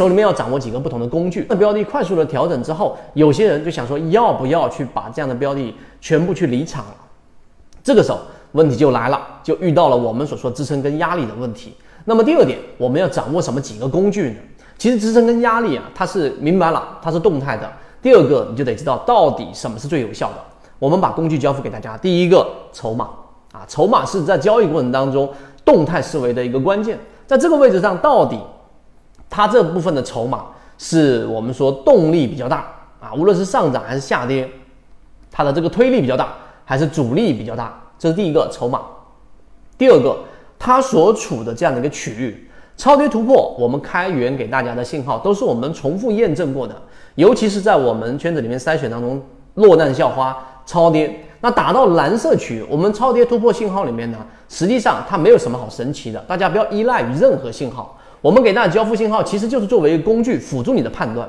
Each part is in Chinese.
手里面要掌握几个不同的工具。那标的快速的调整之后，有些人就想说，要不要去把这样的标的全部去离场了？这个时候问题就来了，就遇到了我们所说支撑跟压力的问题。那么第二点，我们要掌握什么几个工具呢？其实支撑跟压力啊，它是明白了，它是动态的。第二个，你就得知道到底什么是最有效的。我们把工具交付给大家。第一个，筹码啊，筹码是在交易过程当中动态思维的一个关键。在这个位置上，到底它这部分的筹码是我们说动力比较大啊，无论是上涨还是下跌，它的这个推力比较大，还是阻力比较大？这是第一个筹码。第二个，它所处的这样的一个区域。超跌突破，我们开源给大家的信号都是我们重复验证过的，尤其是在我们圈子里面筛选当中，落难校花超跌，那打到蓝色区域，我们超跌突破信号里面呢，实际上它没有什么好神奇的，大家不要依赖于任何信号，我们给大家交付信号其实就是作为一个工具辅助你的判断。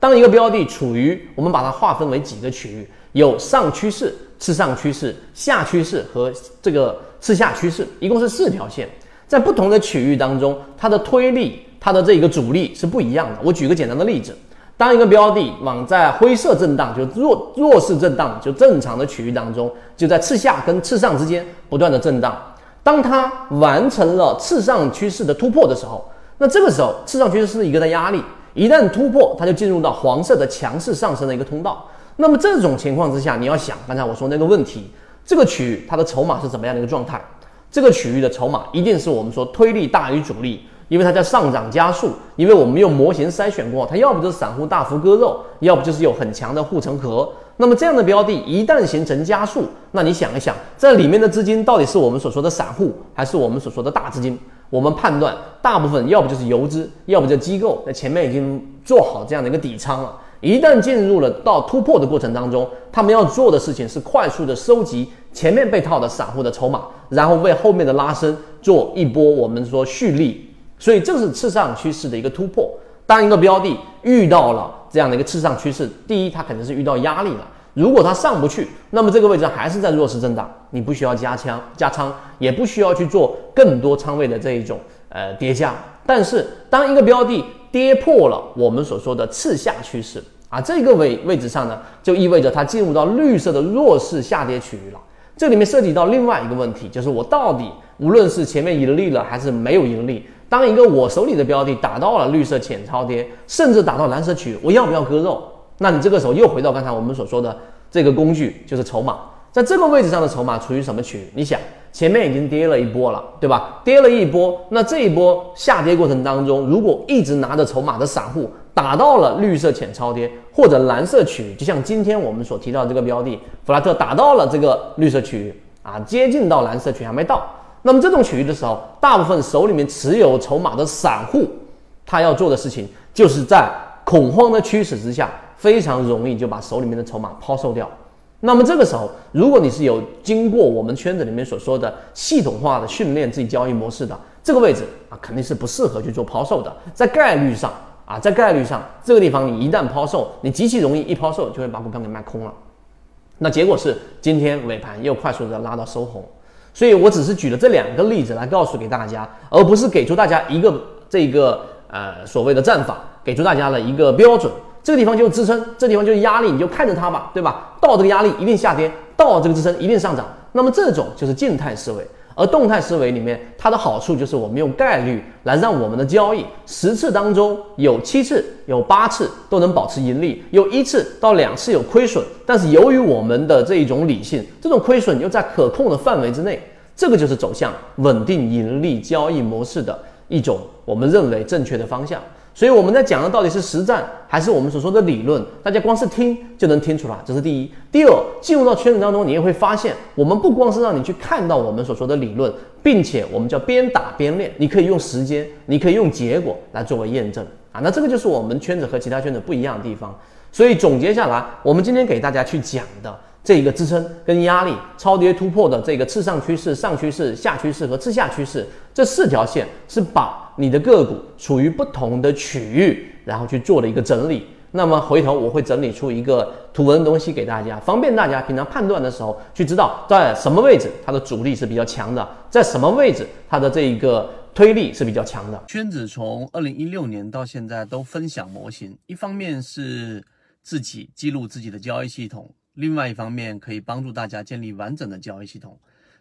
当一个标的处于，我们把它划分为几个区域，有上趋势、次上趋势、下趋势和这个次下趋势，一共是四条线。在不同的区域当中，它的推力、它的这个阻力是不一样的。我举个简单的例子，当一个标的往在灰色震荡，就弱弱势震荡，就正常的区域当中，就在次下跟次上之间不断的震荡。当它完成了次上趋势的突破的时候，那这个时候次上趋势是一个的压力，一旦突破，它就进入到黄色的强势上升的一个通道。那么这种情况之下，你要想刚才我说那个问题，这个区域它的筹码是怎么样的一个状态？这个区域的筹码一定是我们说推力大于阻力，因为它在上涨加速，因为我们用模型筛选过，它要不就是散户大幅割肉，要不就是有很强的护城河。那么这样的标的一旦形成加速，那你想一想，这里面的资金到底是我们所说的散户，还是我们所说的大资金？我们判断，大部分要不就是游资，要不就机构在前面已经做好这样的一个底仓了。一旦进入了到突破的过程当中，他们要做的事情是快速的收集前面被套的散户的筹码，然后为后面的拉升做一波我们说蓄力。所以这是次上趋势的一个突破。当一个标的遇到了这样的一个次上趋势，第一，它肯定是遇到压力了。如果它上不去，那么这个位置还是在弱势震荡，你不需要加枪加仓，也不需要去做更多仓位的这一种呃叠加。但是当一个标的，跌破了我们所说的次下趋势啊，这个位位置上呢，就意味着它进入到绿色的弱势下跌区域了。这里面涉及到另外一个问题，就是我到底无论是前面盈利了还是没有盈利，当一个我手里的标的打到了绿色浅超跌，甚至打到蓝色区域，我要不要割肉？那你这个时候又回到刚才我们所说的这个工具，就是筹码。在这个位置上的筹码处于什么区域？你想，前面已经跌了一波了，对吧？跌了一波，那这一波下跌过程当中，如果一直拿着筹码的散户打到了绿色浅超跌或者蓝色区域，就像今天我们所提到这个标的弗拉特打到了这个绿色区域啊，接近到蓝色区还没到，那么这种区域的时候，大部分手里面持有筹码的散户，他要做的事情就是在恐慌的驱使之下，非常容易就把手里面的筹码抛售掉。那么这个时候，如果你是有经过我们圈子里面所说的系统化的训练自己交易模式的这个位置啊，肯定是不适合去做抛售的。在概率上啊，在概率上，这个地方你一旦抛售，你极其容易一抛售就会把股票给卖空了。那结果是今天尾盘又快速的拉到收红。所以我只是举了这两个例子来告诉给大家，而不是给出大家一个这个呃所谓的战法，给出大家了一个标准。这个地方就是支撑，这地方就是压力，你就看着它吧，对吧？到这个压力一定下跌，到这个支撑一定上涨。那么这种就是静态思维，而动态思维里面它的好处就是我们用概率来让我们的交易十次当中有七次、有八次都能保持盈利，有一次到两次有亏损，但是由于我们的这一种理性，这种亏损又在可控的范围之内，这个就是走向稳定盈利交易模式的一种我们认为正确的方向。所以我们在讲的到底是实战还是我们所说的理论？大家光是听就能听出来，这是第一。第二，进入到圈子当中，你也会发现，我们不光是让你去看到我们所说的理论，并且我们叫边打边练，你可以用时间，你可以用结果来作为验证啊。那这个就是我们圈子和其他圈子不一样的地方。所以总结下来，我们今天给大家去讲的。这一个支撑跟压力超跌突破的这个次上趋势、上趋势、下趋势和次下趋势这四条线，是把你的个股处于不同的区域然后去做了一个整理那么回头我会整理出一个图文的东西给大家方便大家平常判断的时候去知道在什么位置它的阻力是比较强的在什么位置它的这一个推力是比较强的。圈子从二零一六年到现在都分享模型一方面是自己记录自己的交易系统另外一方面可以帮助大家建立完整的交易系统。